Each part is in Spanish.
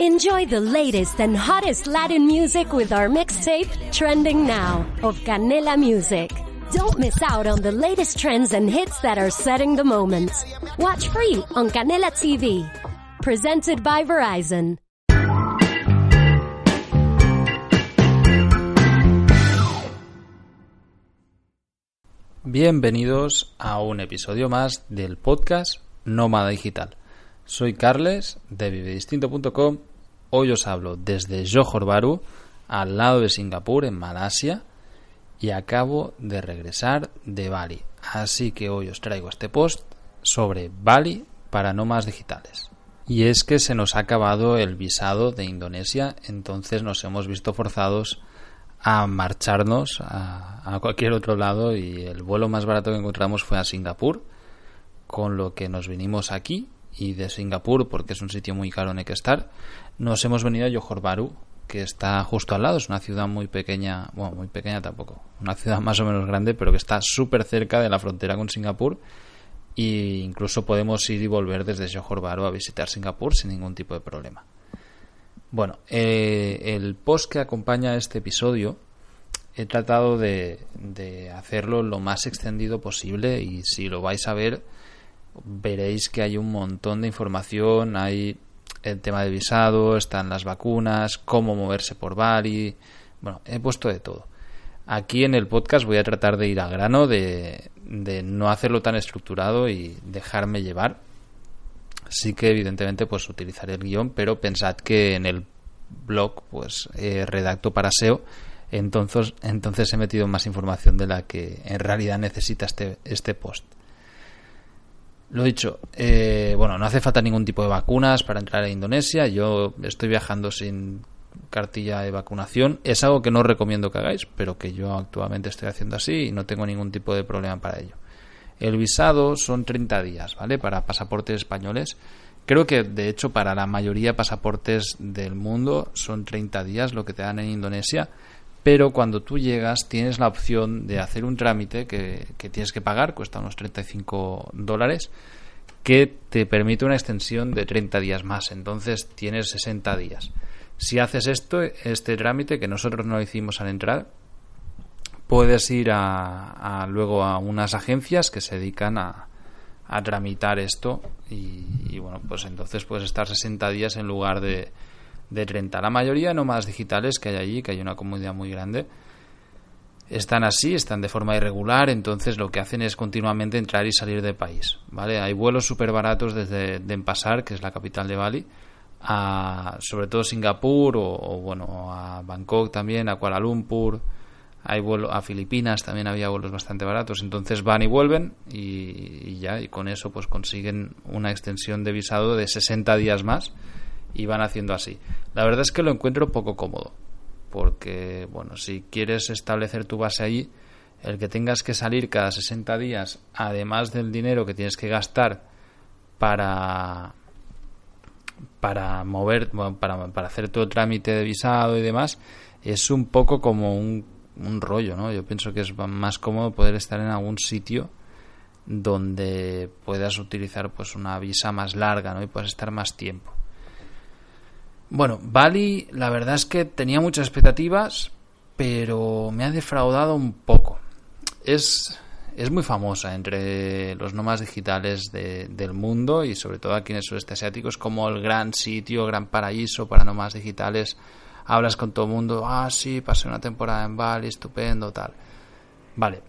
Enjoy the latest and hottest Latin music with our mixtape, Trending Now, of Canela Music. Don't miss out on the latest trends and hits that are setting the moment. Watch free on Canela TV. Presented by Verizon. Bienvenidos a un episodio más del podcast Nómada Digital. Soy Carles de vivedistinto.com. Hoy os hablo desde Johor Bahru, al lado de Singapur, en Malasia, y acabo de regresar de Bali. Así que hoy os traigo este post sobre Bali para nómadas digitales. Y es que se nos ha acabado el visado de Indonesia, entonces nos hemos visto forzados a marcharnos a, cualquier otro lado y el vuelo más barato que encontramos fue a Singapur, con lo que nos vinimos aquí y de Singapur, porque es un sitio muy caro en el que estar, nos hemos venido a Johor que está justo al lado, es una ciudad muy pequeña, bueno, muy pequeña tampoco, una ciudad más o menos grande, pero que está súper cerca de la frontera con Singapur. E incluso podemos ir y volver desde Johor Bahru a visitar Singapur sin ningún tipo de problema. Bueno, eh, el post que acompaña a este episodio he tratado de, hacerlo lo más extendido posible y si lo vais a ver veréis que hay un montón de información, hay el tema de visado, están las vacunas, cómo moverse por Bali, bueno, he puesto de todo. Aquí en el podcast voy a tratar de ir a grano, de no hacerlo tan estructurado y dejarme llevar sí que evidentemente pues utilizaré el guion, pero pensad que en el blog pues eh, redacto para SEO, entonces, entonces he metido más información de la que en realidad necesita este, este post. Lo dicho, eh, bueno, no hace falta ningún tipo de vacunas para entrar a Indonesia. Yo estoy viajando sin cartilla de vacunación. Es algo que no recomiendo que hagáis, pero que yo actualmente estoy haciendo así y no tengo ningún tipo de problema para ello. El visado son 30 días, ¿vale? Para pasaportes españoles. Creo que, de hecho, para la mayoría de pasaportes del mundo son 30 días lo que te dan en Indonesia. Pero cuando tú llegas tienes la opción de hacer un trámite que, tienes que pagar, cuesta unos 35 dólares, que te permite una extensión de 30 días más. Entonces tienes 60 días. Si haces esto, este trámite, que nosotros no hicimos al entrar, puedes ir a, luego a unas agencias que se dedican a, tramitar esto y, bueno, pues entonces puedes estar 60 días en lugar de, de 30. La mayoría nómadas digitales que hay allí, que hay una comunidad muy grande, están así, están de forma irregular, entonces lo que hacen es continuamente entrar y salir del país, ¿vale? Hay vuelos súper baratos desde Denpasar, que es la capital de Bali, a sobre todo Singapur o, o bueno, a Bangkok también, a Kuala Lumpur, hay vuelo a Filipinas también había vuelos bastante baratos entonces van y vuelven y, ya y con eso pues consiguen una extensión de visado de 60 días más y van haciendo así la verdad es que lo encuentro poco cómodo porque bueno si quieres establecer tu base allí el que tengas que salir cada 60 días además del dinero que tienes que gastar para para mover para, para hacer todo trámite de visado y demás es un poco como un un rollo, ¿no? Yo pienso que es más cómodo poder estar en algún sitio donde puedas utilizar pues una visa más larga, ¿no? Y puedas estar más tiempo. Bueno, Bali, la verdad es que tenía muchas expectativas, pero me ha defraudado un poco. Es, es muy famosa entre los nómadas digitales del mundo y sobre todo aquí en el sudeste asiático. Es como el gran sitio, gran paraíso para nómadas digitales hablas con todo el mundo, ah, sí, pasé una temporada en Bali, estupendo, tal. Vale,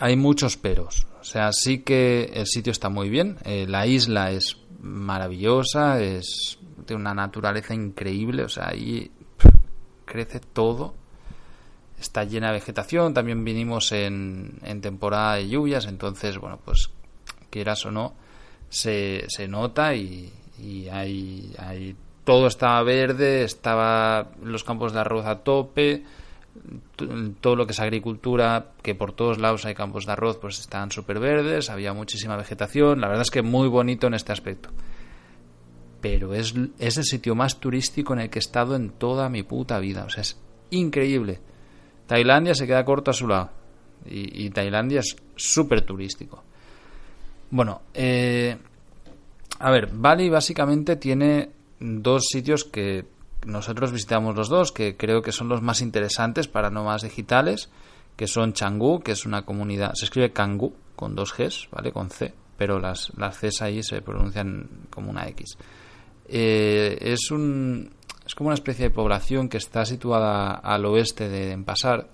hay muchos peros. O sea, sí que el sitio está muy bien, eh, la isla es maravillosa, es una naturaleza increíble, o sea, ahí crece todo, está llena de vegetación, también vinimos en, temporada de lluvias, entonces, bueno, pues quieras o no, se, se nota y, y hay, hay todo estaba verde, estaba los campos de arroz a tope, todo lo que es agricultura, que por todos lados hay campos de arroz, pues estaban súper verdes, había muchísima vegetación, la verdad es que muy bonito en este aspecto. Pero es, es el sitio más turístico en el que he estado en toda mi puta vida, o sea, es increíble. Tailandia se queda corto a su lado y, Tailandia es súper turístico. Bueno, eh, a ver, Bali básicamente tiene dos sitios que nosotros visitamos los dos, que creo que son los más interesantes para nómadas digitales, que son Changú, que es una comunidad, se escribe Kangú con dos Gs, ¿vale? Con C, pero las, las Cs ahí se pronuncian como una X. Eh, es un es como una especie de población que está situada al oeste de Denpasar,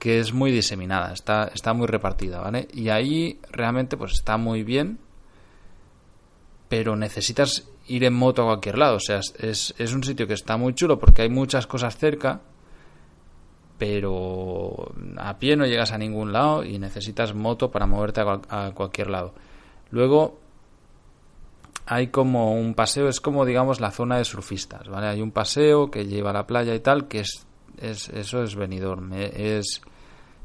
que es muy diseminada, está, está muy repartida, ¿vale? Y ahí realmente pues está muy bien, pero necesitas ir en moto a cualquier lado. O sea, es, es un sitio que está muy chulo porque hay muchas cosas cerca, pero a pie no llegas a ningún lado y necesitas moto para moverte a, cualquier lado. Luego hay como un paseo, es como digamos la zona de surfistas, ¿vale? Hay un paseo que lleva a la playa y tal, que es, es eso es Benidorm, es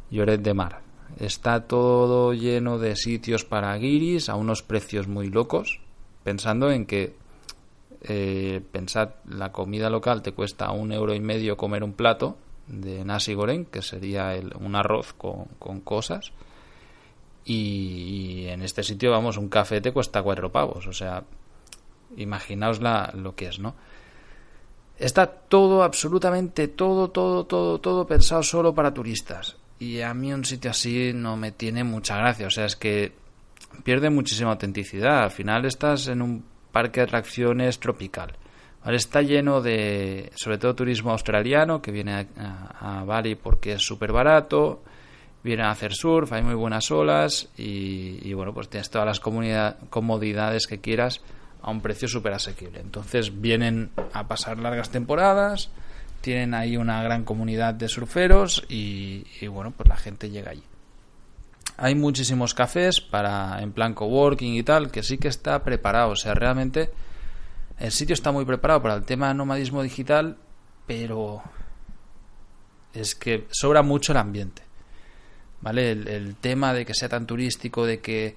Lloret de Mar. Está todo lleno de sitios para guiris a unos precios muy locos, pensando en que eh, pensad, la comida local te cuesta un euro y medio comer un plato de nasi goreng, que sería un arroz con, cosas. Y, en este sitio, vamos, un café te cuesta cuatro pavos. O sea, imaginaos lo que es, ¿no? Está todo, absolutamente todo, todo, todo, todo pensado solo para turistas. Y a mí un sitio así no me tiene mucha gracia. O sea, es que pierde muchísima autenticidad. Al final estás en un parque de atracciones tropical. Está lleno de, sobre todo, turismo australiano que viene a, Bali porque es súper barato, viene a hacer surf, hay muy buenas olas y, bueno, pues tienes todas las comodidades que quieras a un precio súper asequible. Entonces vienen a pasar largas temporadas, tienen ahí una gran comunidad de surferos y, bueno, pues la gente llega allí. Hay muchísimos cafés para en plan coworking y tal que sí que está preparado. O sea realmente el sitio está muy preparado para el tema nomadismo digital pero es que sobra mucho el ambiente vale el, tema de que sea tan turístico de que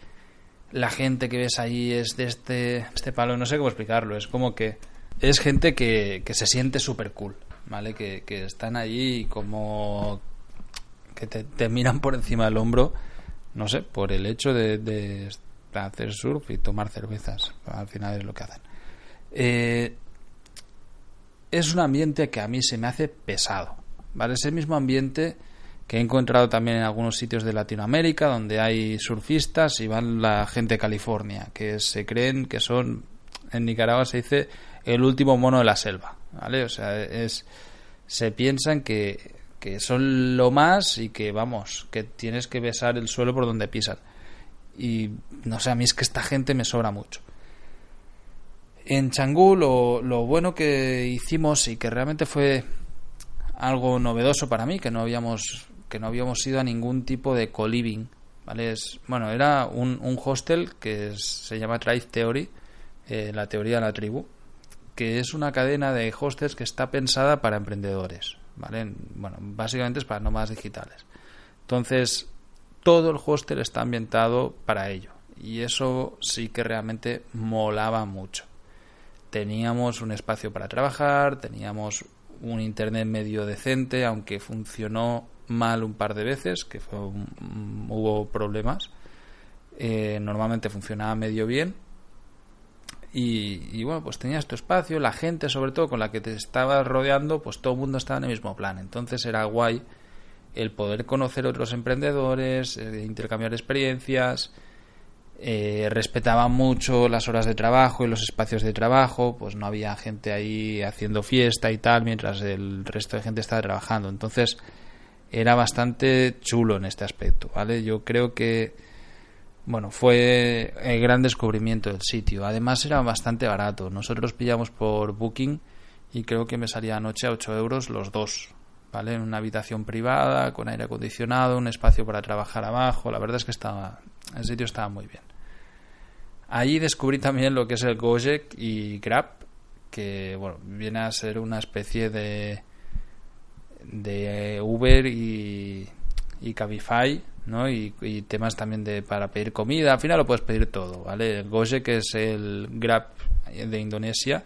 la gente que ves ahí es de este este palo no sé cómo explicarlo es como que es gente que, que se siente súper cool vale que, que están allí como que te, miran por encima del hombro no sé, por el hecho de, hacer surf y tomar cervezas. Al final es lo que hacen. Eh, es un ambiente que a mí se me hace pesado. ¿Vale? Es el mismo ambiente que he encontrado también en algunos sitios de Latinoamérica donde hay surfistas y van la gente de California, que se creen que son, en Nicaragua se dice, el último mono de la selva. ¿Vale? O sea, es, se piensan que que son lo más y que vamos, que tienes que besar el suelo por donde pisan. Y no sé, a mí es que esta gente me sobra mucho. En Changú lo, lo bueno que hicimos y que realmente fue algo novedoso para mí, que no habíamos, que no habíamos ido a ningún tipo de co-living. ¿vale? Bueno, era un, un hostel que se llama Tribe Theory, eh, la teoría de la tribu, que es una cadena de hostels que está pensada para emprendedores. ¿vale? Bueno, básicamente es para nómadas digitales. Entonces, todo el hostel está ambientado para ello. Y eso sí que realmente molaba mucho. Teníamos un espacio para trabajar, teníamos un internet medio decente, aunque funcionó mal un par de veces, que hubo problemas. Eh, normalmente funcionaba medio bien y, bueno, pues tenías tu espacio, la gente sobre todo con la que te estabas rodeando, pues todo el mundo estaba en el mismo plan. Entonces era guay el poder conocer otros emprendedores, eh, intercambiar experiencias, eh, respetaba mucho las horas de trabajo y los espacios de trabajo, pues no había gente ahí haciendo fiesta y tal, mientras el resto de gente estaba trabajando. Entonces era bastante chulo en este aspecto, ¿vale? Yo creo que bueno, fue el gran descubrimiento del sitio. Además era bastante barato. Nosotros pillamos por Booking y creo que me salía anoche a 8 euros los dos. ¿Vale? En una habitación privada, con aire acondicionado, un espacio para trabajar abajo. La verdad es que estaba, el sitio estaba muy bien. Allí descubrí también lo que es el Gojek y Grab, que bueno, viene a ser una especie de, de Uber y, y Cabify, ¿no? Y, temas también de para pedir comida. Al final lo puedes pedir todo, ¿vale? Gojek que es el Grab de Indonesia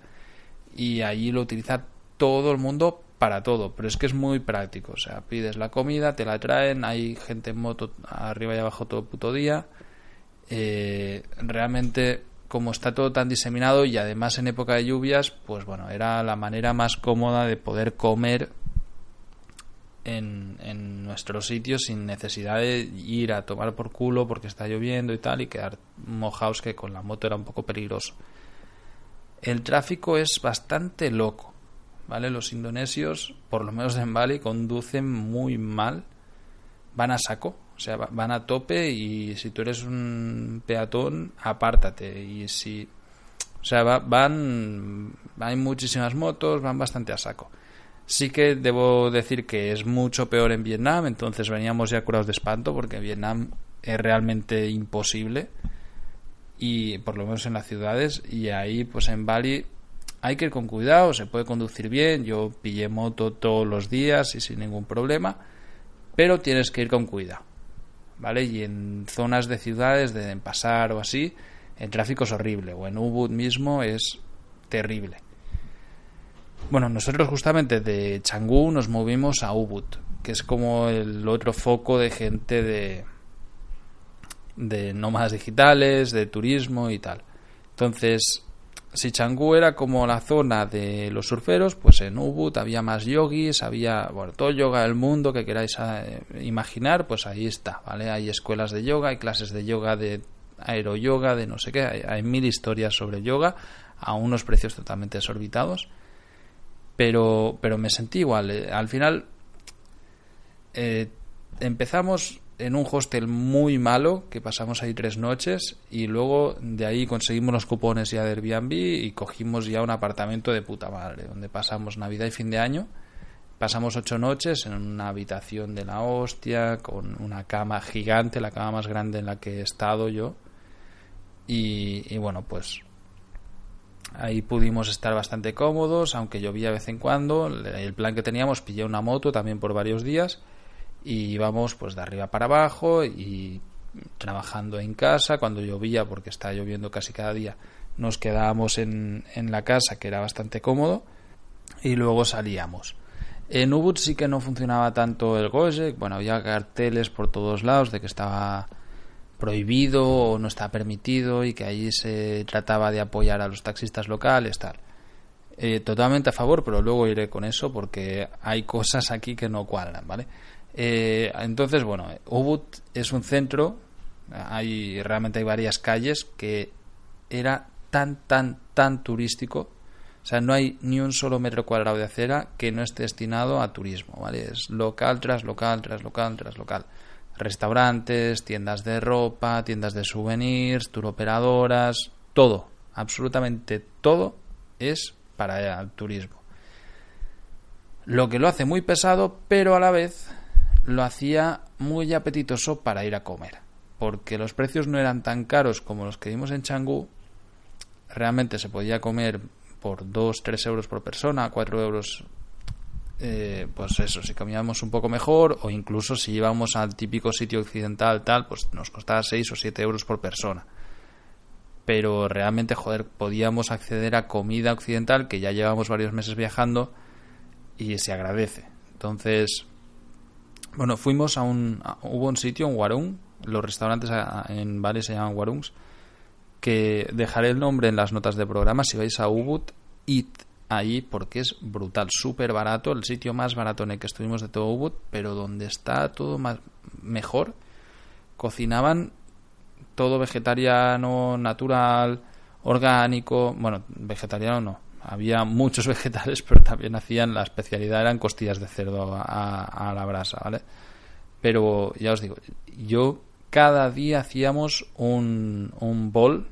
y allí lo utiliza todo el mundo para todo, pero es que es muy práctico. O sea, pides la comida, te la traen, hay gente en moto arriba y abajo todo el puto día. Eh, realmente como está todo tan diseminado y además en época de lluvias, pues bueno, era la manera más cómoda de poder comer en, en nuestro sitio sin necesidad de ir a tomar por culo porque está lloviendo y tal y quedar mojados que con la moto era un poco peligroso. El tráfico es bastante loco, ¿vale? Los indonesios, por lo menos en Bali, conducen muy mal, van a saco, o sea, van a tope y si tú eres un peatón, apártate. Y si. O sea, van. Hay muchísimas motos, van bastante a saco. Sí que debo decir que es mucho peor en Vietnam, entonces veníamos ya curados de espanto porque Vietnam es realmente imposible y por lo menos en las ciudades y ahí pues en Bali hay que ir con cuidado, se puede conducir bien, yo pillé moto todos los días y sin ningún problema, pero tienes que ir con cuidado. ¿vale? Y en zonas de ciudades, de pasar o así, el tráfico es horrible, o en Ubud mismo es terrible. Bueno, nosotros justamente de Changú nos movimos a Ubud, que es como el otro foco de gente de, de nómadas digitales, de turismo y tal. Entonces, si Changú era como la zona de los surferos, pues en Ubud había más yogis, había, bueno, todo yoga del mundo que queráis eh, imaginar, pues ahí está, ¿vale? Hay escuelas de yoga, hay clases de yoga, de aeroyoga, de no sé qué, hay, mil historias sobre yoga a unos precios totalmente desorbitados, pero, pero me sentí igual, eh, al final eh, empezamos en un hostel muy malo, que pasamos ahí tres noches, y luego de ahí conseguimos los cupones ya de Airbnb y cogimos ya un apartamento de puta madre, donde pasamos Navidad y fin de año. Pasamos ocho noches en una habitación de la hostia, con una cama gigante, la cama más grande en la que he estado yo. Y, y bueno, pues ahí pudimos estar bastante cómodos, aunque llovía de vez en cuando. El plan que teníamos, pillé una moto también por varios días y íbamos pues de arriba para abajo y trabajando en casa. Cuando llovía porque estaba lloviendo casi cada día nos quedábamos en, en la casa que era bastante cómodo y luego salíamos. En Ubud sí que no funcionaba tanto el Gojek bueno había carteles por todos lados de que estaba prohibido o no estaba permitido y que allí se trataba de apoyar a los taxistas locales tal eh, totalmente a favor pero luego iré con eso porque hay cosas aquí que no cuadran vale eh, entonces, bueno, Ubud es un centro, hay realmente hay varias calles que era tan, tan, tan turístico. O sea, no hay ni un solo metro cuadrado de acera que no esté destinado a turismo, ¿vale? Es local tras local, tras local, tras local. Restaurantes, tiendas de ropa, tiendas de souvenirs, turoperadoras, todo, absolutamente todo es para el turismo. Lo que lo hace muy pesado, pero a la vez lo hacía muy apetitoso para ir a comer, porque los precios no eran tan caros como los que vimos en Changú. Realmente se podía comer por 2-3 euros por persona, 4 euros, eh, pues eso, si comíamos un poco mejor, o incluso si íbamos al típico sitio occidental, tal, pues nos costaba 6 o 7 euros por persona. Pero realmente, joder, podíamos acceder a comida occidental que ya llevamos varios meses viajando y se agradece. Entonces, bueno, fuimos a un. hubo un sitio, un Warung, los restaurantes en Bali se llaman Warungs, que dejaré el nombre en las notas de programa. Si vais a Ubud, id ahí porque es brutal, súper barato, el sitio más barato en el que estuvimos de todo Ubud, pero donde está todo más mejor. Cocinaban todo vegetariano, natural, orgánico, bueno, vegetariano no, había muchos vegetales, pero también hacían la especialidad eran costillas de cerdo a, la brasa, ¿vale? Pero ya os digo, yo cada día hacíamos un, un bol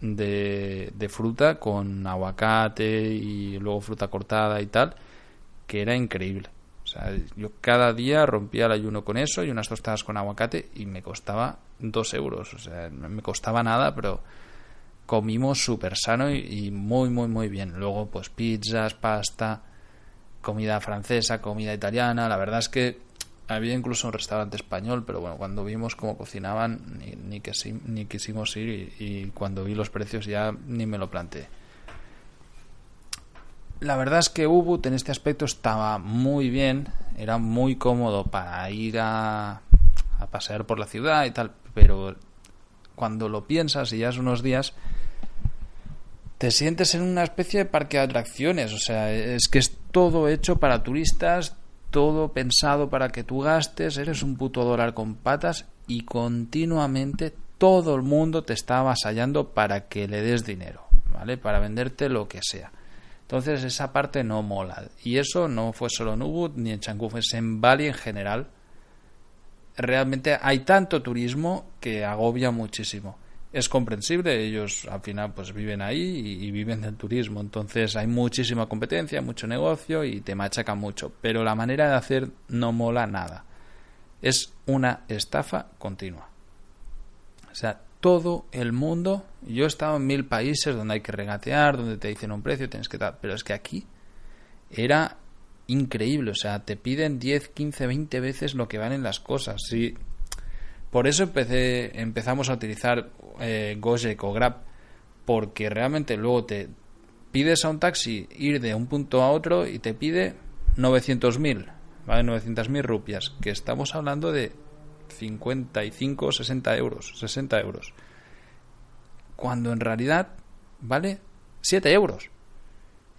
de, de fruta con aguacate y luego fruta cortada y tal, que era increíble. O sea, yo cada día rompía el ayuno con eso y unas tostadas con aguacate y me costaba dos euros. O sea, no me costaba nada, pero comimos súper sano y, muy, muy, muy bien. Luego, pues pizzas, pasta, comida francesa, comida italiana. La verdad es que había incluso un restaurante español, pero bueno, cuando vimos cómo cocinaban, ni, ni, que, ni quisimos ir y, cuando vi los precios ya ni me lo planteé. La verdad es que Ubud en este aspecto estaba muy bien, era muy cómodo para ir a, a pasear por la ciudad y tal, pero cuando lo piensas y ya es unos días, te sientes en una especie de parque de atracciones. O sea, es que es todo hecho para turistas, todo pensado para que tú gastes, eres un puto dólar con patas y continuamente todo el mundo te está avasallando para que le des dinero, ¿vale? Para venderte lo que sea. Entonces esa parte no mola. Y eso no fue solo en Ubud ni en Changú, es en Bali en general. Realmente hay tanto turismo que agobia muchísimo. Es comprensible, ellos al final pues viven ahí y, viven del turismo, entonces hay muchísima competencia, mucho negocio y te machacan mucho, pero la manera de hacer no mola nada. Es una estafa continua. O sea, todo el mundo. Yo he estado en mil países donde hay que regatear, donde te dicen un precio, tienes que dar. Pero es que aquí era increíble. O sea, te piden 10, 15, 20 veces lo que valen las cosas. Sí. Por eso empecé, empezamos a utilizar eh, Gojek o Grab. Porque realmente luego te pides a un taxi ir de un punto a otro y te pide 900.000, ¿vale? 900.000 rupias. Que estamos hablando de 55, 60 euros, 60 euros. Cuando en realidad vale 7 euros.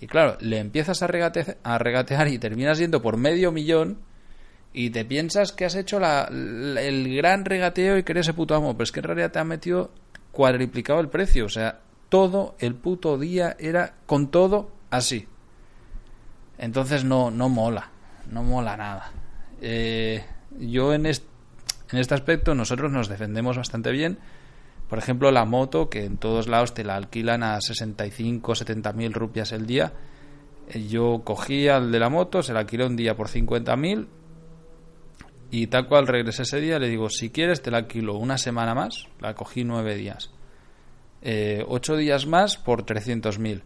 Y claro, le empiezas a, a regatear y terminas yendo por medio millón y te piensas que has hecho el gran regateo y que eres ese puto amo, pero es que en realidad te ha metido cuadriplicado el precio. O sea, todo el puto día era con todo así. Entonces no, no mola, no mola nada. Eh, yo en, este en este aspecto nosotros nos defendemos bastante bien. Por ejemplo, la moto, que en todos lados te la alquilan a 65, 70 mil rupias el día. Eh, yo cogí al de la moto, se la alquilé un día por 50 mil y tal cual regresé ese día, le digo, si quieres te la alquilo una semana más, la cogí nueve días. Eh, ocho días más por 300 mil.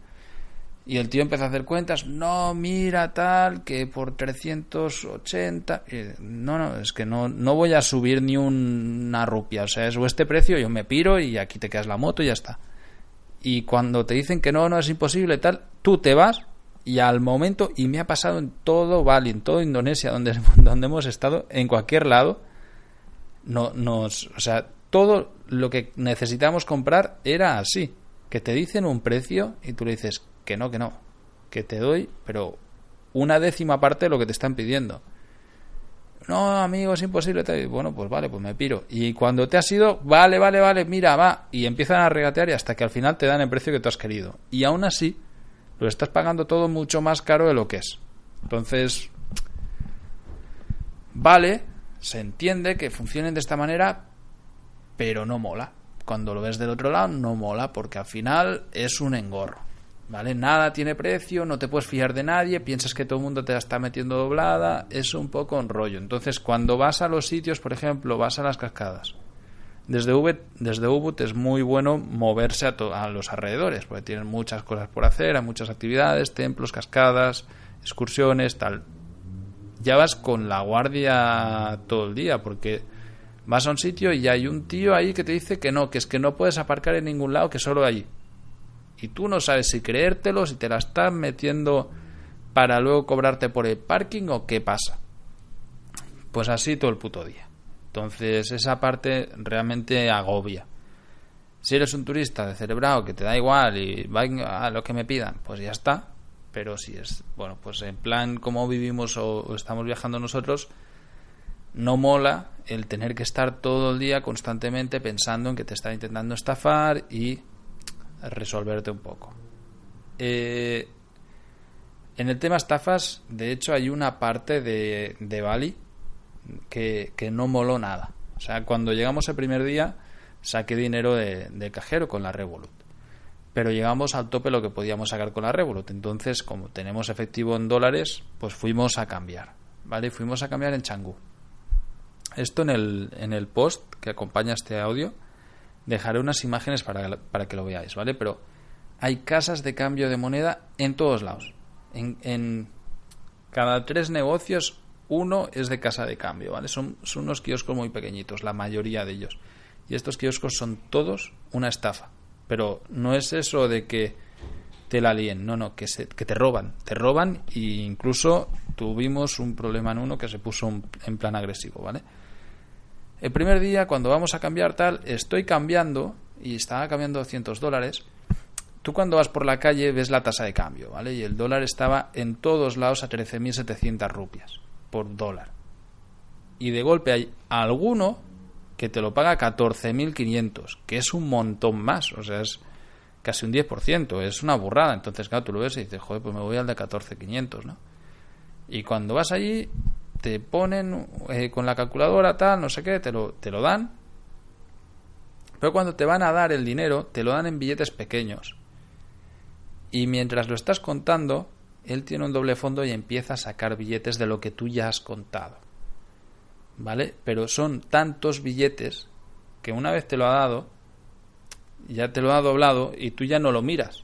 Y el tío empezó a hacer cuentas, no, mira tal, que por 380... no, no, es que no, no voy a subir ni una rupia, o sea, es este precio, yo me piro y aquí te quedas la moto y ya está. Y cuando te dicen que no, no es imposible tal, tú te vas y al momento, y me ha pasado en todo Bali, en toda Indonesia, donde, donde hemos estado, en cualquier lado, no, nos, o sea, todo lo que necesitamos comprar era así, que te dicen un precio y tú le dices, que no, que no, que te doy, pero una décima parte de lo que te están pidiendo. No, amigo, es imposible. Bueno, pues vale, pues me piro. Y cuando te has ido, vale, vale, vale, mira, va. Y empiezan a regatear y hasta que al final te dan el precio que tú has querido. Y aún así, lo estás pagando todo mucho más caro de lo que es. Entonces, vale, se entiende que funcionen de esta manera, pero no mola. Cuando lo ves del otro lado, no mola, porque al final es un engorro. ¿Vale? Nada tiene precio, no te puedes fiar de nadie, piensas que todo el mundo te la está metiendo doblada, es un poco un rollo. Entonces, cuando vas a los sitios, por ejemplo, vas a las cascadas. Desde Ubud, es muy bueno moverse a, a, los alrededores, porque tienen muchas cosas por hacer, hay muchas actividades, templos, cascadas, excursiones, tal. Ya vas con la guardia todo el día, porque vas a un sitio y hay un tío ahí que te dice que no, que es que no puedes aparcar en ningún lado, que solo allí y tú no sabes si creértelo, si te la están metiendo para luego cobrarte por el parking o qué pasa. Pues así todo el puto día. Entonces esa parte realmente agobia. Si eres un turista de cerebrado que te da igual y va a lo que me pidan, pues ya está. Pero si es, bueno, pues en plan como vivimos o estamos viajando nosotros, no mola el tener que estar todo el día constantemente pensando en que te están intentando estafar y resolverte un poco. Eh, en el tema estafas, de hecho, hay una parte de, de Bali que, no moló nada. O sea, cuando llegamos el primer día, saqué dinero de, cajero con la Revolut. Pero llegamos al tope lo que podíamos sacar con la Revolut. Entonces, como tenemos efectivo en dólares, pues fuimos a cambiar. ¿Vale? Fuimos a cambiar en Changú. Esto en el, en el post que acompaña este audio Dejaré unas imágenes para, para que lo veáis, ¿vale? Pero hay casas de cambio de moneda en todos lados. En cada tres negocios, uno es de casa de cambio, ¿vale? Son, son unos kioscos muy pequeñitos, la mayoría de ellos. Y estos kioscos son todos una estafa. Pero no es eso de que te la líen, no, no, que, te roban. Te roban e incluso tuvimos un problema en uno que se puso en plan agresivo, ¿vale? El primer día, cuando vamos a cambiar tal, estoy cambiando, y estaba cambiando 200 dólares, tú cuando vas por la calle ves la tasa de cambio, ¿vale? Y el dólar estaba en todos lados a 13.700 rupias por dólar. Y de golpe hay alguno que te lo paga 14.500, que es un montón más, o sea, es casi un 10%, es una burrada. Entonces, claro, tú lo ves y dices, joder, pues me voy al de 14.500, ¿no? Y cuando vas allí, te ponen eh, con la calculadora tal, no sé qué, te lo, te lo dan. Pero cuando te van a dar el dinero, te lo dan en billetes pequeños. Y mientras lo estás contando, él tiene un doble fondo y empieza a sacar billetes de lo que tú ya has contado. ¿Vale? Pero son tantos billetes que una vez te lo ha dado, ya te lo ha doblado y tú ya no lo miras.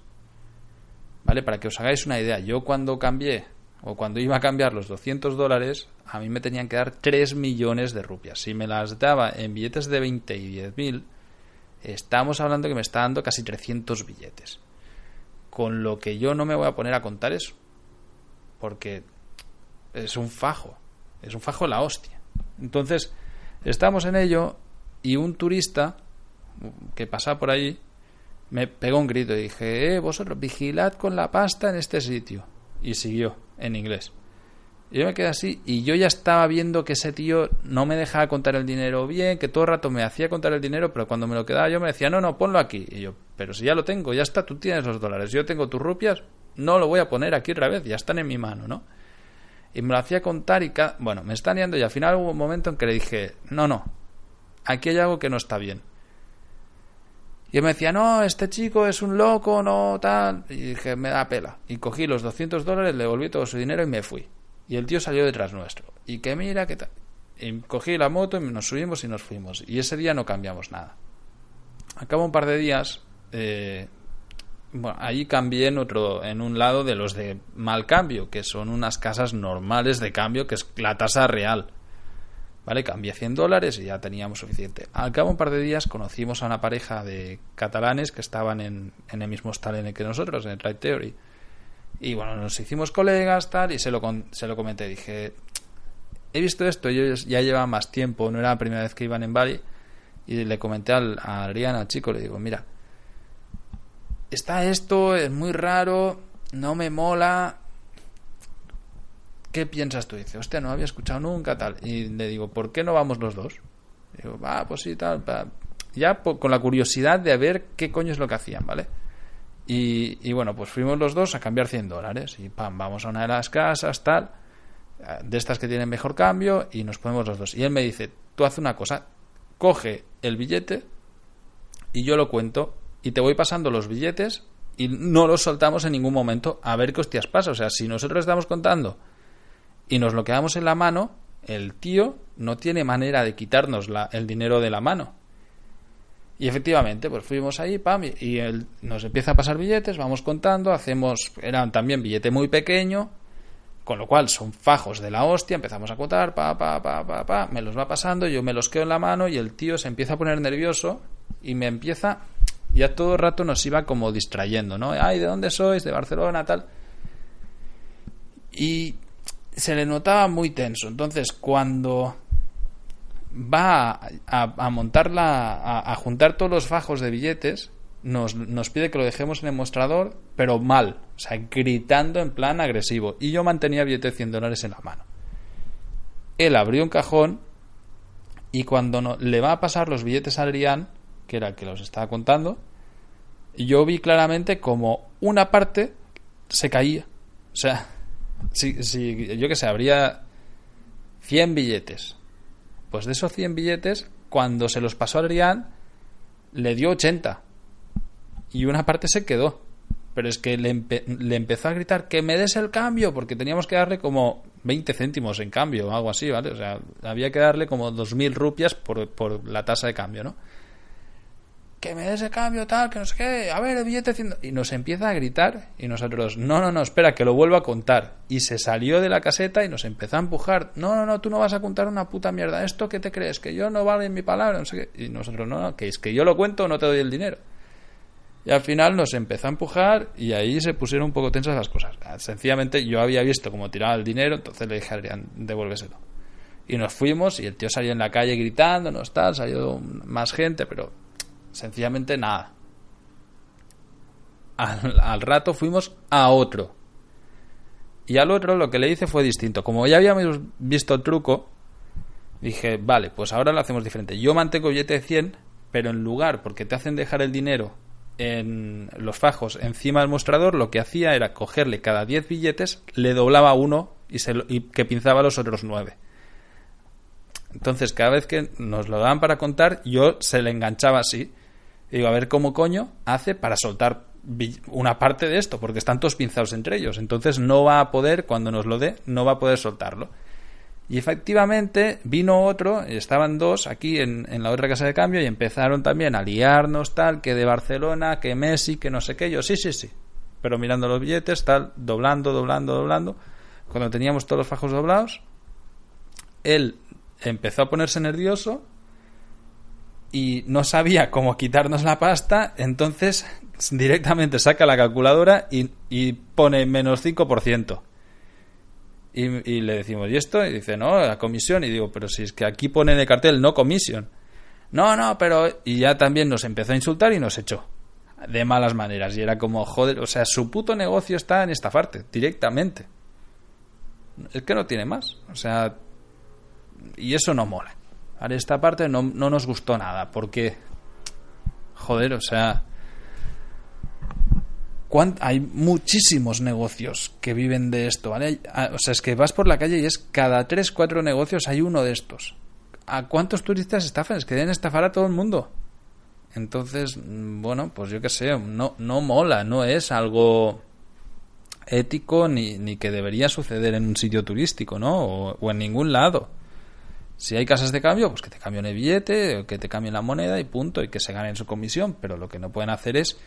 ¿Vale? Para que os hagáis una idea, yo cuando cambié o cuando iba a cambiar los 200 dólares, a mí me tenían que dar 3 millones de rupias. Si me las daba en billetes de 20 y 10 mil, estamos hablando que me está dando casi 300 billetes con lo que yo no me voy a poner a contar eso. Porque es un fajo, es un fajo la hostia. Entonces, estamos en ello y un turista que pasa por allí me pegó un grito y dije, eh, vosotros vigilad con la pasta en este sitio. Y siguió en inglés. Y yo me quedé así y yo ya estaba viendo que ese tío no me dejaba contar el dinero bien, que todo el rato me hacía contar el dinero, pero cuando me lo quedaba yo me decía, no, no, ponlo aquí. Y yo, pero si ya lo tengo, ya está, tú tienes los dólares, yo tengo tus rupias, no lo voy a poner aquí otra vez, ya están en mi mano, ¿no? Y me lo hacía contar y, bueno, me están yendo y al final hubo un momento en que le dije, no, no, aquí hay algo que no está bien. Y él me decía, no, este chico es un loco, no tal. Y dije, me da pela. Y cogí los 200 dólares, le devolví todo su dinero y me fui. Y el tío salió detrás nuestro. Y que mira, que tal. Y cogí la moto y nos subimos y nos fuimos. Y ese día no cambiamos nada. Acabo un par de días. Eh, bueno, ahí cambié en otro, en un lado de los de mal cambio, que son unas casas normales de cambio, que es la tasa real. ¿Vale? Cambié 100 dólares y ya teníamos suficiente. Al cabo un par de días conocimos a una pareja de catalanes que estaban en, en el mismo hostal en el que nosotros, en Right Theory. Y bueno, nos hicimos colegas, tal, y se lo, se lo comenté. Dije, he visto esto, ellos ya llevan más tiempo, no era la primera vez que iban en Bali. Y le comenté al, a Adrián, al chico, le digo, mira, está esto, es muy raro, no me mola. ¿Qué piensas tú? dice, hostia, no había escuchado nunca, tal. Y le digo, ¿por qué no vamos los dos? digo, va, pues sí, tal. Ya con la curiosidad de ver qué coño es lo que hacían, ¿vale? Y, bueno, pues fuimos los dos a cambiar 100 dólares. Y pam, vamos a una de las casas, tal, de estas que tienen mejor cambio, y nos ponemos los dos. Y él me dice, tú haz una cosa, coge el billete y yo lo cuento y te voy pasando los billetes y no los soltamos en ningún momento a ver qué hostias pasa. O sea, si nosotros estamos contando y nos lo quedamos en la mano, el tío no tiene manera de quitarnos la, el dinero de la mano. Y efectivamente, pues fuimos ahí, pam, y él nos empieza a pasar billetes, vamos contando, hacemos, eran también billete muy pequeño, con lo cual son fajos de la hostia, empezamos a contar, pa, pa, pa, pa, pa, me los va pasando, yo me los quedo en la mano y el tío se empieza a poner nervioso y me empieza, ya todo el rato nos iba como distrayendo, ¿no? Ay, ¿de dónde sois? De Barcelona, tal. Y se le notaba muy tenso. Entonces, cuando va a, a montarla, a, juntar todos los fajos de billetes, nos, nos, pide que lo dejemos en el mostrador, pero mal, o sea, gritando en plan agresivo. Y yo mantenía billete de 100 dólares en la mano. Él abrió un cajón y cuando no, le va a pasar los billetes a Adrián, que era el que los estaba contando, yo vi claramente como una parte se caía. O sea, si, si yo que sé, habría 100 billetes pues de esos 100 billetes, cuando se los pasó a Adrián, le dio 80. Y una parte se quedó. Pero es que le, empezó a gritar que me des el cambio, porque teníamos que darle como 20 céntimos en cambio o algo así, ¿vale? O sea, había que darle como 2.000 rupias por, por la tasa de cambio, ¿no? Que me des el cambio, tal, que no sé qué, a ver, el billete Y nos empieza a gritar y nosotros, no, no, no, espera, que lo vuelva a contar. Y se salió de la caseta y nos empezó a empujar, no, no, no, tú no vas a contar una puta mierda, ¿esto qué te crees? Que yo no vale mi palabra, no sé qué. Y nosotros, no, que es que yo lo cuento, no te doy el dinero. Y al final nos empezó a empujar y ahí se pusieron un poco tensas las cosas. Sencillamente yo había visto cómo tiraba el dinero, entonces le dije a Adrián, devuélveselo. Y nos fuimos y el tío salió en la calle gritándonos, tal, salió más gente, pero Sencillamente nada. al, rato fuimos a otro. Y al otro lo que le hice fue distinto. Como ya habíamos visto el truco, dije, vale, pues ahora lo hacemos diferente. Yo mantengo billete de 100, pero en lugar, porque te hacen dejar el dinero en los fajos encima del mostrador, lo que hacía era cogerle cada 10 billetes, le doblaba uno y, se y que pinzaba los otros 9. Entonces, cada vez que nos lo daban para contar, yo se le enganchaba así. Digo, a ver cómo coño hace para soltar una parte de esto, porque están todos pinzados entre ellos. Entonces no va a poder, cuando nos lo dé, no va a poder soltarlo. Y efectivamente vino otro, estaban dos aquí en, en, la otra casa de cambio y empezaron también a liarnos tal, que de Barcelona, que Messi, que no sé qué. Yo, sí, sí, sí. Pero mirando los billetes, tal, doblando, doblando, doblando. Cuando teníamos todos los fajos doblados, él empezó a ponerse nervioso y no sabía cómo quitarnos la pasta, entonces directamente saca la calculadora y, pone menos 5%. Y, y, le decimos, ¿y esto? Y dice, no, la comisión. Y digo, pero si es que aquí pone el cartel no comisión. No, no, pero... Y ya también nos empezó a insultar y nos echó. De malas maneras. Y era como, joder, o sea, su puto negocio está en esta parte, directamente. Es que no tiene más. O sea, y eso no mola. Esta parte no, no nos gustó nada, porque, joder, o sea, hay muchísimos negocios que viven de esto, ¿vale? O sea, es que vas por la calle y es cada 3, 4 negocios hay uno de estos. ¿A cuántos turistas estafan? Es que deben estafar a todo el mundo. Entonces, bueno, pues yo qué sé, no, no mola, no es algo ético ni, ni que debería suceder en un sitio turístico, ¿no? o en ningún lado. Si hay casas de cambio, pues que te cambien el billete, que te cambien la moneda y punto, y que se ganen su comisión. Pero lo que no pueden hacer es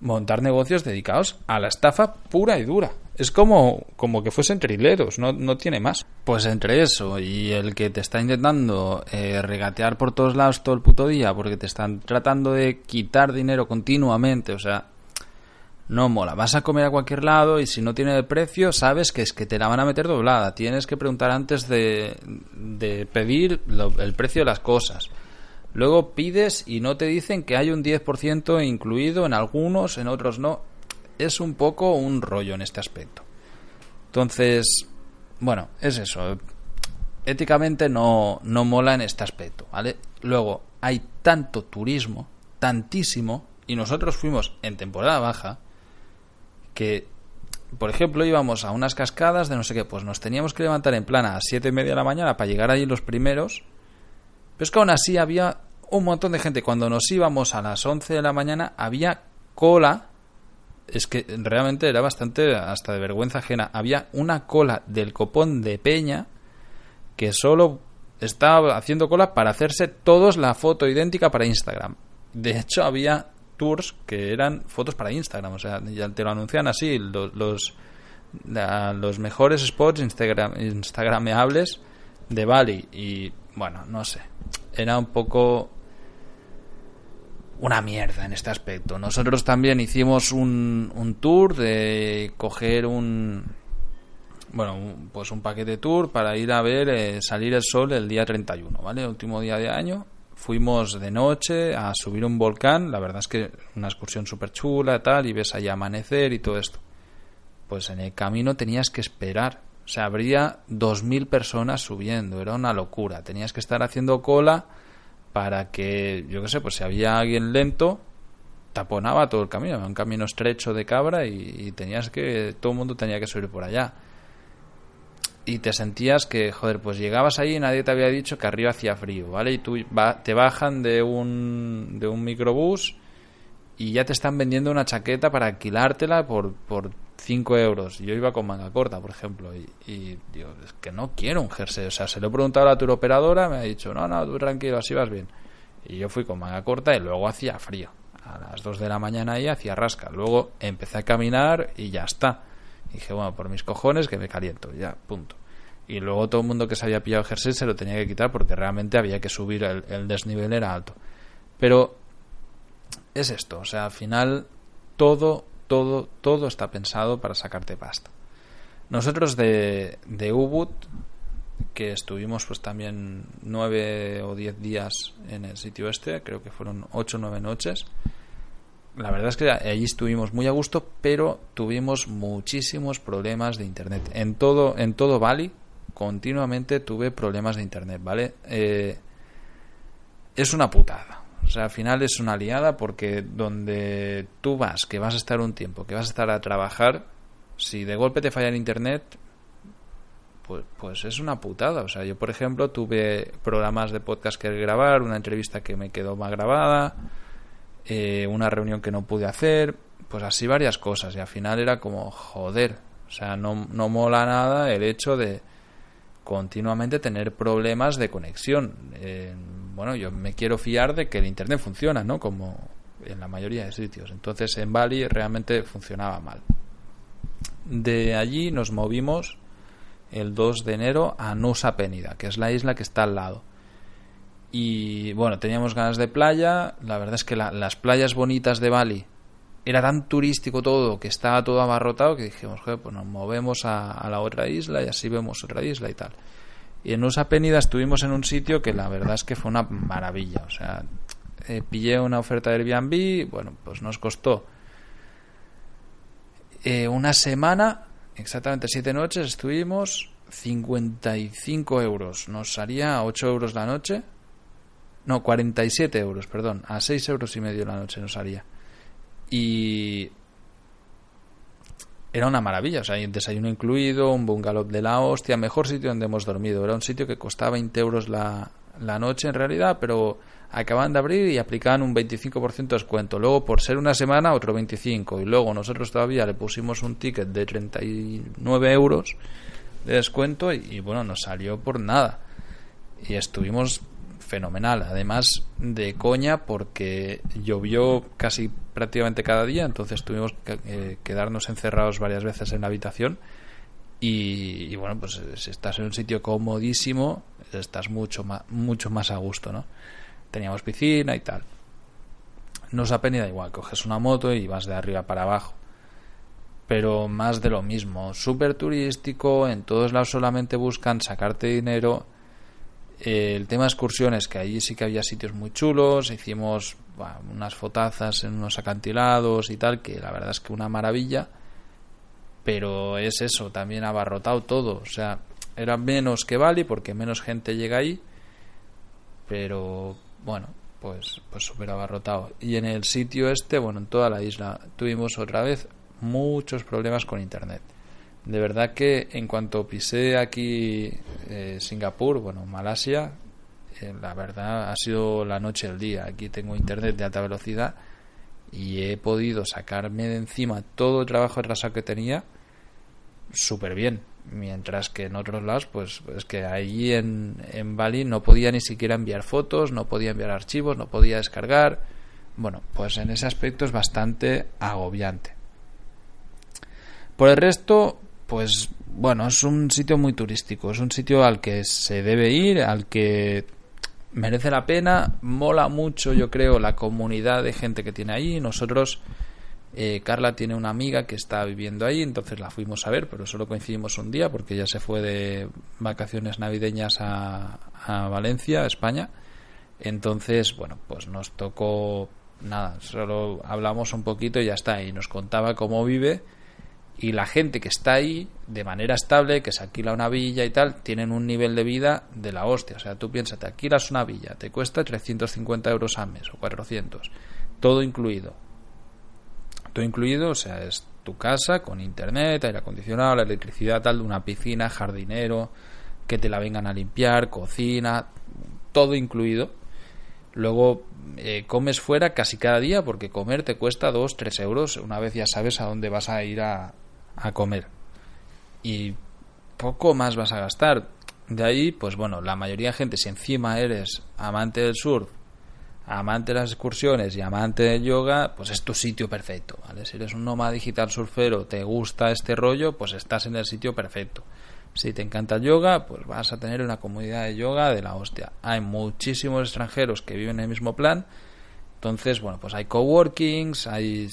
montar negocios dedicados a la estafa pura y dura. Es como, como que fuesen trileros, no, no tiene más. Pues entre eso y el que te está intentando eh, regatear por todos lados todo el puto día porque te están tratando de quitar dinero continuamente, o sea, no mola. Vas a comer a cualquier lado y si no tiene el precio, sabes que es que te la van a meter doblada. Tienes que preguntar antes de, de pedir el precio de las cosas. Luego pides y no te dicen que hay un 10% incluido en algunos, en otros no. Es un poco un rollo en este aspecto. Entonces, bueno, es eso. Éticamente no, no mola en este aspecto, ¿vale? Luego, hay tanto turismo, tantísimo, y nosotros fuimos en temporada baja, que, por ejemplo, íbamos a unas cascadas de no sé qué, pues nos teníamos que levantar en plana a siete y media de la mañana para llegar allí los primeros, pero es que aún así había un montón de gente. Cuando nos íbamos a las 11 de la mañana había cola, es que realmente era bastante hasta de vergüenza ajena, había una cola del copón de peña que solo estaba haciendo cola para hacerse todos la foto idéntica para Instagram. De hecho, había tours que eran fotos para Instagram, o sea, ya te lo anuncian así, los, los, mejores spots Instagram, instagrameables de Bali y bueno, no sé, era un poco una mierda en este aspecto. Nosotros también hicimos un, un tour de coger un bueno, pues un paquete tour para ir a ver eh, salir el sol el día 31, ¿vale? El último día de año fuimos de noche a subir un volcán, la verdad es que una excursión súper chula, tal, y ves allá amanecer y todo esto. Pues en el camino tenías que esperar, o sea, habría dos mil personas subiendo, era una locura, tenías que estar haciendo cola para que, yo qué sé, pues si había alguien lento, taponaba todo el camino, un camino estrecho de cabra y, y tenías que, todo el mundo tenía que subir por allá y te sentías que, joder, pues llegabas ahí y nadie te había dicho que arriba hacía frío, ¿vale? Y tú te bajan de un, de un microbús y ya te están vendiendo una chaqueta para alquilártela por, por 5 euros. Yo iba con manga corta, por ejemplo, y, y digo, es que no quiero un jersey. O sea, se lo he preguntado a la operadora me ha dicho, no, no, tú tranquilo, así vas bien. Y yo fui con manga corta y luego hacía frío. A las 2 de la mañana ahí hacía rasca. Luego empecé a caminar y ya está. Y dije, bueno, por mis cojones que me caliento, ya, punto. Y luego todo el mundo que se había pillado jersey se lo tenía que quitar porque realmente había que subir, el, desnivel era alto. Pero es esto, o sea, al final todo, todo, todo está pensado para sacarte pasta. Nosotros de, de Ubud, que estuvimos pues también nueve o diez días en el sitio este, creo que fueron ocho o nueve noches, la verdad es que allí estuvimos muy a gusto, pero tuvimos muchísimos problemas de internet. En todo, en todo Bali, continuamente tuve problemas de internet, ¿vale? Eh, es una putada. O sea, al final es una liada porque donde tú vas, que vas a estar un tiempo, que vas a estar a trabajar, si de golpe te falla el internet, pues, pues es una putada. O sea, yo, por ejemplo, tuve programas de podcast que grabar, una entrevista que me quedó mal grabada eh, una reunión que no pude hacer, pues así varias cosas. Y al final era como, joder, o sea, no, no mola nada el hecho de continuamente tener problemas de conexión. Eh, bueno, yo me quiero fiar de que el Internet funciona, ¿no? Como en la mayoría de sitios. Entonces en Bali realmente funcionaba mal. De allí nos movimos el 2 de enero a Nusa Penida, que es la isla que está al lado. Y bueno, teníamos ganas de playa. La verdad es que las playas bonitas de Bali era tan turístico todo que estaba todo abarrotado que dijimos, pues nos movemos a, la otra isla y así vemos otra isla y tal. Y en Nusa Penida estuvimos en un sitio que la verdad es que fue una maravilla. O sea, eh, pillé una oferta de Airbnb, bueno, pues nos costó eh, una semana, exactamente siete noches, estuvimos 55 euros. Nos salía 8 euros la noche no, 47 euros, perdón. A 6 euros y medio la noche nos salía. Y era una maravilla, o sea, un desayuno incluido, un bungalow de la hostia, mejor sitio donde hemos dormido. Era un sitio que costaba 20 euros la, la noche en realidad, pero acaban de abrir y aplicaban un 25% de descuento. Luego, por ser una semana, otro 25. Y luego nosotros todavía le pusimos un ticket de 39 euros de descuento y, y bueno, nos salió por nada. Y estuvimos fenomenal. Además de coña porque llovió casi prácticamente cada día, entonces tuvimos que eh, quedarnos encerrados varias veces en la habitación. Y, bueno, pues si estás en un sitio comodísimo, estás mucho más, mucho más a gusto, ¿no? Teníamos piscina y tal. No os da igual, coges una moto y vas de arriba para abajo. Pero más de lo mismo, súper turístico, en todos lados solamente buscan sacarte dinero el tema de excursiones, que allí sí que había sitios muy chulos, hicimos unas fotazas en unos acantilados y tal, que la verdad es que una maravilla, pero es eso, también abarrotado todo, o sea, era menos que Bali porque menos gente llega ahí, pero bueno, pues pues súper abarrotado. Y en el sitio este, bueno, en toda la isla tuvimos otra vez muchos problemas con internet de verdad que en cuanto pisé aquí eh, Singapur, bueno, Malasia, eh, la verdad ha sido la noche el día. Aquí tengo internet de alta velocidad y he podido sacarme de encima todo el trabajo atrasado que tenía súper bien. Mientras que en otros lados, pues es que allí en, en Bali no podía ni siquiera enviar fotos, no podía enviar archivos, no podía descargar. Bueno, pues en ese aspecto es bastante agobiante. Por el resto, pues bueno, es un sitio muy turístico, es un sitio al que se debe ir, al que merece la pena, mola mucho, yo creo, la comunidad de gente que tiene ahí. Nosotros, eh, Carla tiene una amiga que está viviendo ahí, entonces la fuimos a ver, pero solo coincidimos un día porque ya se fue de vacaciones navideñas a, a Valencia, España. Entonces, bueno, pues nos tocó nada, solo hablamos un poquito y ya está, y nos contaba cómo vive y la gente que está ahí de manera estable, que se alquila una villa y tal, tienen un nivel de vida de la hostia. O sea, tú piensas, te alquilas una villa, te cuesta 350 euros al mes o 400, todo incluido. Todo incluido, o sea, es tu casa con internet, aire acondicionado, la electricidad, tal, una piscina, jardinero, que te la vengan a limpiar, cocina, todo incluido. Luego eh, comes fuera casi cada día porque comer te cuesta 2, 3 euros. Una vez ya sabes a dónde vas a ir a, a comer. Y poco más vas a gastar. De ahí, pues bueno, la mayoría de gente, si encima eres amante del surf, amante de las excursiones y amante del yoga, pues es tu sitio perfecto, ¿vale? Si eres un nómada digital surfero, te gusta este rollo, pues estás en el sitio perfecto. Si te encanta el yoga, pues vas a tener una comunidad de yoga de la hostia. Hay muchísimos extranjeros que viven en el mismo plan. Entonces, bueno, pues hay coworkings, hay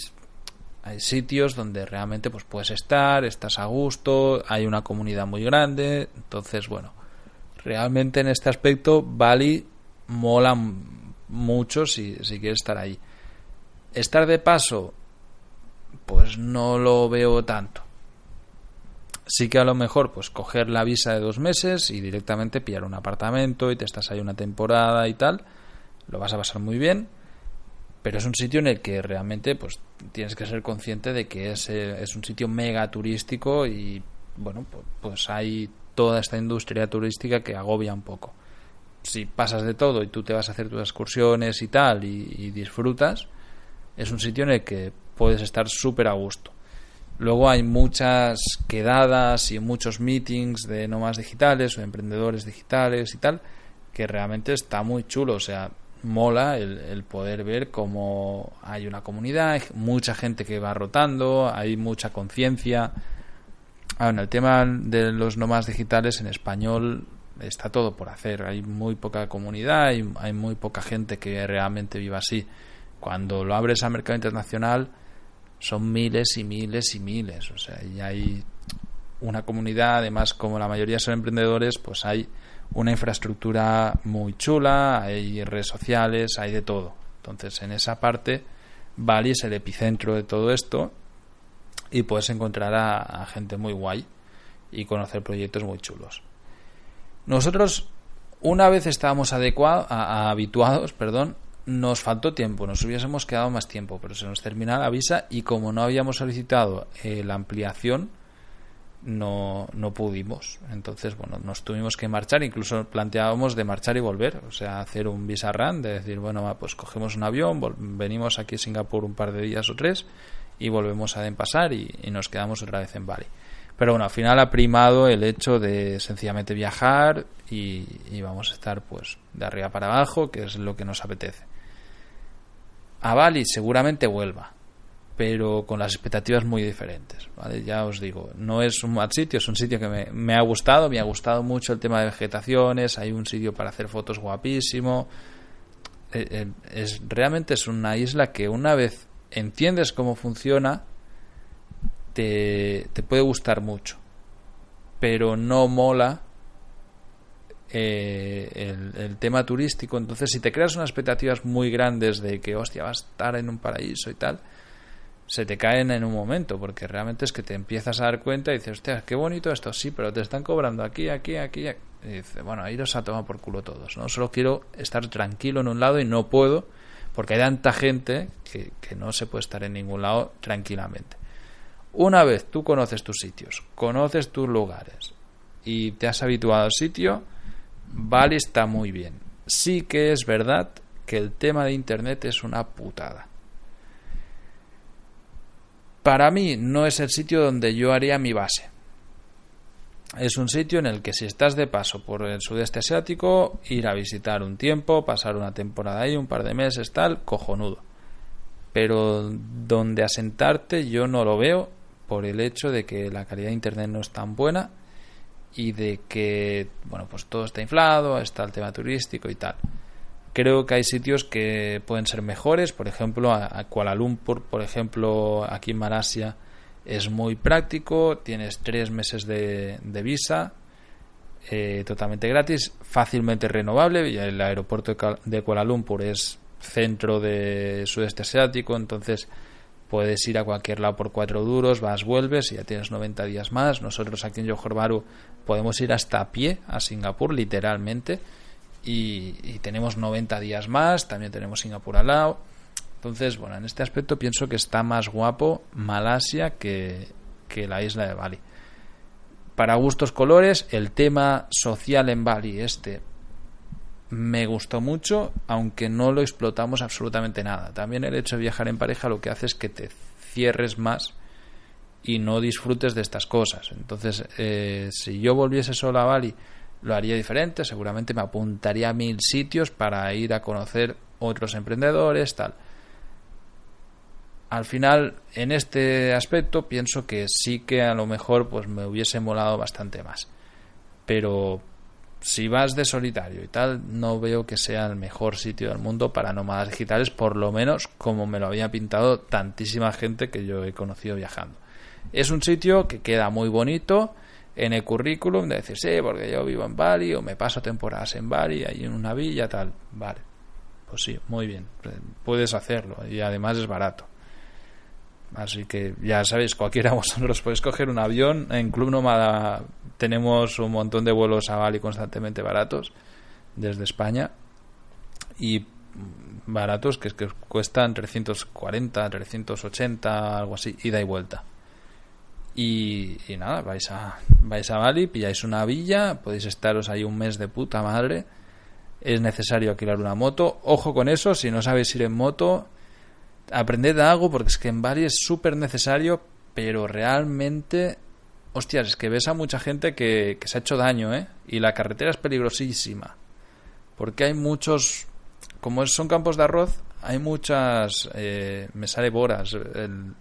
hay sitios donde realmente pues puedes estar, estás a gusto, hay una comunidad muy grande, entonces bueno, realmente en este aspecto Bali mola mucho si, si quieres estar ahí. Estar de paso, pues no lo veo tanto. Sí que a lo mejor, pues coger la visa de dos meses y directamente pillar un apartamento y te estás ahí una temporada y tal, lo vas a pasar muy bien pero es un sitio en el que realmente pues tienes que ser consciente de que es, eh, es un sitio mega turístico y bueno pues, hay toda esta industria turística que agobia un poco. Si pasas de todo y tú te vas a hacer tus excursiones y tal y, disfrutas es un sitio en el que puedes estar súper a gusto. Luego hay muchas quedadas y muchos meetings de nomás digitales o de emprendedores digitales y tal que realmente está muy chulo. O sea mola el, poder ver cómo hay una comunidad, hay mucha gente que va rotando, hay mucha conciencia. en el tema de los nomás digitales en español está todo por hacer. Hay muy poca comunidad, hay, hay muy poca gente que realmente viva así. Cuando lo abres al mercado internacional son miles y miles y miles. O sea, y hay una comunidad, además como la mayoría son emprendedores, pues hay una infraestructura muy chula, hay redes sociales, hay de todo. Entonces, en esa parte, Bali es el epicentro de todo esto y puedes encontrar a, gente muy guay y conocer proyectos muy chulos. Nosotros, una vez estábamos adecuados, habituados, perdón, nos faltó tiempo, nos hubiésemos quedado más tiempo, pero se nos termina la visa y como no habíamos solicitado eh, la ampliación, no, no pudimos. Entonces, bueno, nos tuvimos que marchar, incluso planteábamos de marchar y volver, o sea, hacer un visa run, de decir, bueno, pues cogemos un avión, venimos aquí a Singapur un par de días o tres y volvemos a pasar y, y nos quedamos otra vez en Bali. Pero bueno, al final ha primado el hecho de sencillamente viajar y, y vamos a estar pues de arriba para abajo, que es lo que nos apetece. A Bali seguramente vuelva, pero con las expectativas muy diferentes. ¿vale? Ya os digo, no es un mal sitio, es un sitio que me, ha gustado, me ha gustado mucho el tema de vegetaciones, hay un sitio para hacer fotos guapísimo. Eh, eh, es, realmente es una isla que una vez entiendes cómo funciona, te, te puede gustar mucho, pero no mola eh, el, tema turístico. Entonces, si te creas unas expectativas muy grandes de que, hostia, vas a estar en un paraíso y tal, se te caen en un momento, porque realmente es que te empiezas a dar cuenta y dices, hostia, qué bonito esto, sí, pero te están cobrando aquí, aquí, aquí. Y dices, bueno, iros a tomar por culo todos, ¿no? Solo quiero estar tranquilo en un lado y no puedo, porque hay tanta gente que, que no se puede estar en ningún lado tranquilamente. Una vez tú conoces tus sitios, conoces tus lugares y te has habituado al sitio, vale, está muy bien. Sí que es verdad que el tema de Internet es una putada para mí no es el sitio donde yo haría mi base. Es un sitio en el que si estás de paso por el sudeste asiático, ir a visitar un tiempo, pasar una temporada ahí, un par de meses, tal, cojonudo. Pero donde asentarte yo no lo veo por el hecho de que la calidad de internet no es tan buena y de que, bueno, pues todo está inflado, está el tema turístico y tal. Creo que hay sitios que pueden ser mejores, por ejemplo, a, Kuala Lumpur, por ejemplo, aquí en Malasia es muy práctico, tienes tres meses de, visa, eh, totalmente gratis, fácilmente renovable, el aeropuerto de Kuala Lumpur es centro de sudeste asiático, entonces puedes ir a cualquier lado por cuatro duros, vas, vuelves y ya tienes 90 días más. Nosotros aquí en Johor Bahru podemos ir hasta a pie a Singapur, literalmente y, tenemos 90 días más, también tenemos Singapur al lado. Entonces, bueno, en este aspecto pienso que está más guapo Malasia que, que la isla de Bali. Para gustos colores, el tema social en Bali, este, me gustó mucho, aunque no lo explotamos absolutamente nada. También el hecho de viajar en pareja lo que hace es que te cierres más y no disfrutes de estas cosas. Entonces, eh, si yo volviese solo a Bali lo haría diferente, seguramente me apuntaría a mil sitios para ir a conocer otros emprendedores, tal. Al final, en este aspecto, pienso que sí que a lo mejor pues me hubiese molado bastante más. Pero si vas de solitario y tal, no veo que sea el mejor sitio del mundo para nómadas digitales, por lo menos como me lo había pintado tantísima gente que yo he conocido viajando. Es un sitio que queda muy bonito, en el currículum de decir, sí, porque yo vivo en Bali o me paso temporadas en Bali, ahí en una villa, tal, vale. Pues sí, muy bien. Puedes hacerlo y además es barato. Así que ya sabéis, cualquiera de vosotros podéis coger un avión. En Club Nómada tenemos un montón de vuelos a Bali constantemente baratos desde España y baratos que, que cuestan 340, 380, algo así, ida y vuelta. Y, y, nada, vais a, vais a Bali, pilláis una villa, podéis estaros ahí un mes de puta madre. Es necesario alquilar una moto. Ojo con eso, si no sabéis ir en moto, aprended algo porque es que en Bali es súper necesario, pero realmente, hostias, es que ves a mucha gente que, que se ha hecho daño, ¿eh? Y la carretera es peligrosísima. Porque hay muchos, como son campos de arroz, hay muchas, eh, me sale boras, el,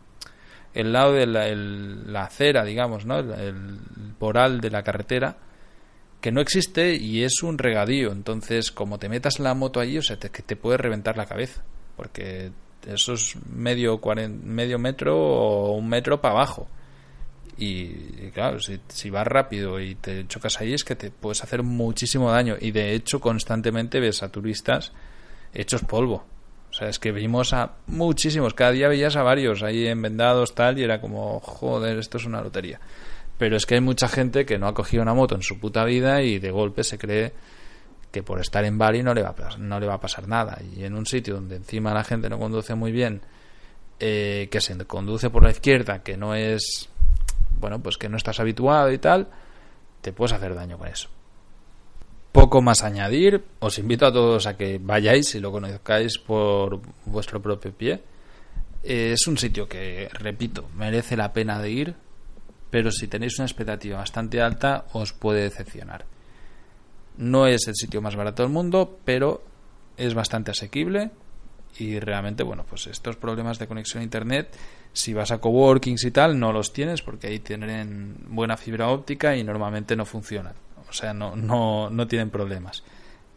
el lado de la, acera, digamos, ¿no? El, el, poral de la carretera, que no existe y es un regadío. Entonces, como te metas la moto allí, o sea, te, que te puede reventar la cabeza. Porque eso es medio, cuarenta, medio metro o un metro para abajo. Y, y claro, si, si, vas rápido y te chocas ahí es que te puedes hacer muchísimo daño. Y de hecho, constantemente ves a turistas hechos polvo. O sea, es que vimos a muchísimos. Cada día veías a varios ahí en vendados, tal, y era como, joder, esto es una lotería. Pero es que hay mucha gente que no ha cogido una moto en su puta vida y de golpe se cree que por estar en Bali no le va a, no le va a pasar nada. Y en un sitio donde encima la gente no conduce muy bien, eh, que se conduce por la izquierda, que no es, bueno, pues que no estás habituado y tal, te puedes hacer daño con eso poco más añadir. Os invito a todos a que vayáis y lo conozcáis por vuestro propio pie. Es un sitio que, repito, merece la pena de ir, pero si tenéis una expectativa bastante alta os puede decepcionar. No es el sitio más barato del mundo, pero es bastante asequible y realmente, bueno, pues estos problemas de conexión a internet, si vas a coworkings y tal, no los tienes porque ahí tienen buena fibra óptica y normalmente no funcionan o sea, no, no, no tienen problemas.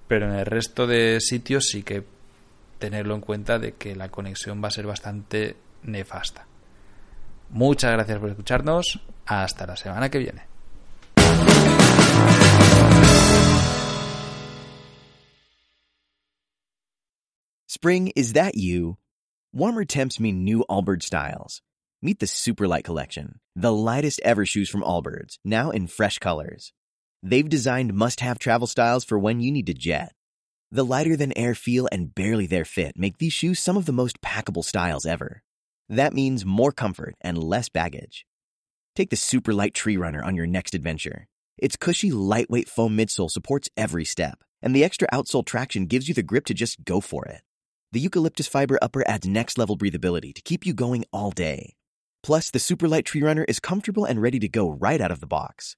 Pero en el resto de sitios sí que tenerlo en cuenta de que la conexión va a ser bastante nefasta. Muchas gracias por escucharnos. Hasta la semana que viene. Spring, is that you? Warmer temps mean new Allbirds styles. Meet the Superlight Collection, the lightest ever shoes from Allbirds, now in fresh colors. They've designed must have travel styles for when you need to jet. The lighter than air feel and barely there fit make these shoes some of the most packable styles ever. That means more comfort and less baggage. Take the super light tree runner on your next adventure. Its cushy, lightweight foam midsole supports every step, and the extra outsole traction gives you the grip to just go for it. The eucalyptus fiber upper adds next level breathability to keep you going all day. Plus, the super light tree runner is comfortable and ready to go right out of the box.